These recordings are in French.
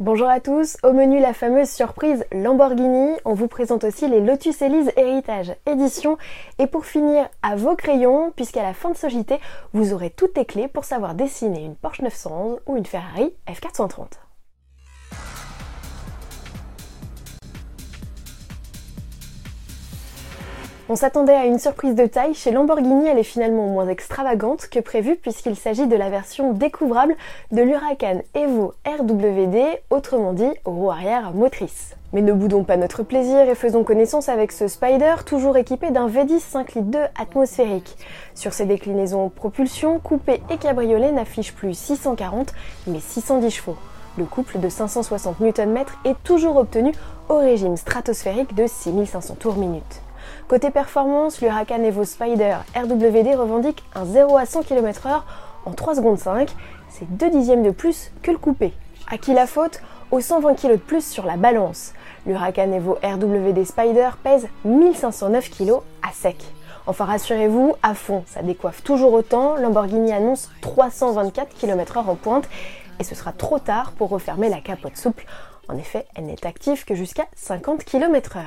Bonjour à tous, au menu la fameuse surprise Lamborghini, on vous présente aussi les Lotus Elise Héritage Édition et pour finir à vos crayons, puisqu'à la fin de ce JT, vous aurez toutes les clés pour savoir dessiner une Porsche 911 ou une Ferrari F430. On s'attendait à une surprise de taille, chez Lamborghini elle est finalement moins extravagante que prévu puisqu'il s'agit de la version découvrable de l'Huracan Evo RWD, autrement dit roue arrière motrice. Mais ne boudons pas notre plaisir et faisons connaissance avec ce Spider, toujours équipé d'un V10 5 litres 2 atmosphérique. Sur ses déclinaisons propulsion, coupé et cabriolet n'affiche plus 640 mais 610 chevaux. Le couple de 560 Nm est toujours obtenu au régime stratosphérique de 6500 tours minute. Côté performance, l'Huracan Evo Spider RWD revendique un 0 à 100 km/h en 3 secondes 5, c'est 2 dixièmes de plus que le coupé. À qui la faute? Aux 120 kg de plus sur la balance. L'Huracan Evo RWD Spider pèse 1509 kg à sec. Enfin rassurez-vous, à fond, ça décoiffe toujours autant, Lamborghini annonce 324 km/h en pointe et ce sera trop tard pour refermer la capote souple. En effet, elle n'est active que jusqu'à 50 km/h.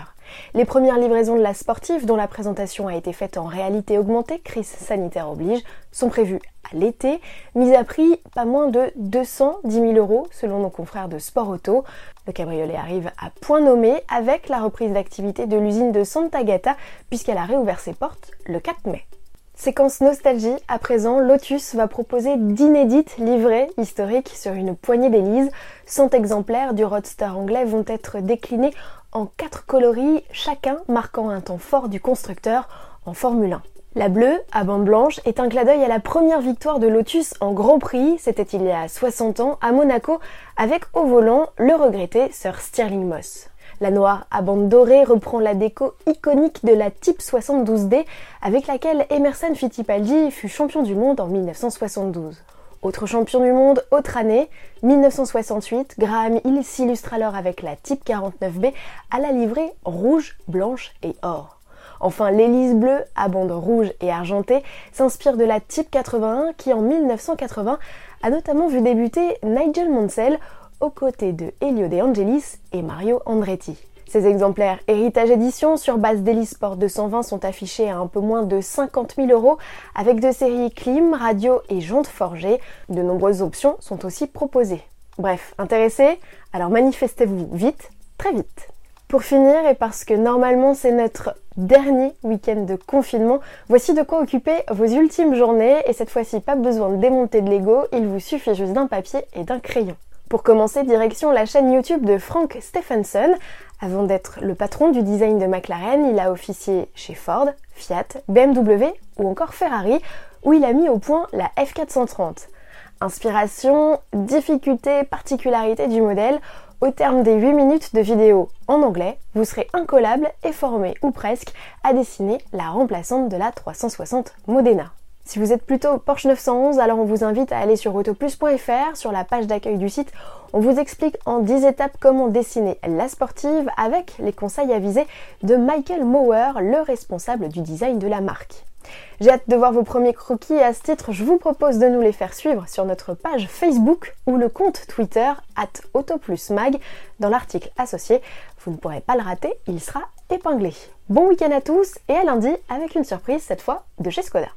Les premières livraisons de la sportive, dont la présentation a été faite en réalité augmentée, crise sanitaire oblige, sont prévues à l'été, mise à prix pas moins de 210 000 euros selon nos confrères de Sport Auto. Le cabriolet arrive à point nommé avec la reprise d'activité de l'usine de Santa Gata puisqu'elle a réouvert ses portes le 4 mai. Séquence nostalgie, à présent, Lotus va proposer d'inédites livrées historiques sur une poignée d'hélices. 100 exemplaires du Roadster anglais vont être déclinés en quatre coloris, chacun marquant un temps fort du constructeur en Formule 1. La bleue, à bande blanche, est un clin d'œil à la première victoire de Lotus en Grand Prix, c'était il y a 60 ans, à Monaco, avec au volant le regretté Sir Stirling Moss. La noire à bande dorée reprend la déco iconique de la Type 72D avec laquelle Emerson Fittipaldi fut champion du monde en 1972. Autre champion du monde, autre année, 1968, Graham Hill s'illustre alors avec la Type 49B à la livrée rouge, blanche et or. Enfin, l'hélice bleue, à bande rouge et argentée, s'inspire de la Type 81 qui en 1980 a notamment vu débuter Nigel Mansell aux côtés de Elio De Angelis et Mario Andretti. Ces exemplaires Héritage Édition sur base d'Helisport 220 sont affichés à un peu moins de 50 000 euros avec deux séries clim, radio et jantes forgées. De nombreuses options sont aussi proposées. Bref, intéressés? Alors manifestez-vous vite, très vite. Pour finir, et parce que normalement c'est notre dernier week-end de confinement, voici de quoi occuper vos ultimes journées et cette fois-ci pas besoin de démonter de Lego, il vous suffit juste d'un papier et d'un crayon. Pour commencer, direction la chaîne YouTube de Frank Stephenson. Avant d'être le patron du design de McLaren, il a officié chez Ford, Fiat, BMW ou encore Ferrari, où il a mis au point la F430. Inspiration, difficulté, particularité du modèle, au terme des 8 minutes de vidéo en anglais, vous serez incollable et formé ou presque à dessiner la remplaçante de la 360 Modena. Si vous êtes plutôt Porsche 911, alors on vous invite à aller sur autoplus.fr, sur la page d'accueil du site. On vous explique en 10 étapes comment dessiner la sportive avec les conseils avisés de Michael Mower, le responsable du design de la marque. J'ai hâte de voir vos premiers croquis à ce titre, je vous propose de nous les faire suivre sur notre page Facebook ou le compte Twitter at autoplusmag dans l'article associé. Vous ne pourrez pas le rater, il sera épinglé. Bon week-end à tous et à lundi avec une surprise cette fois de chez Skoda.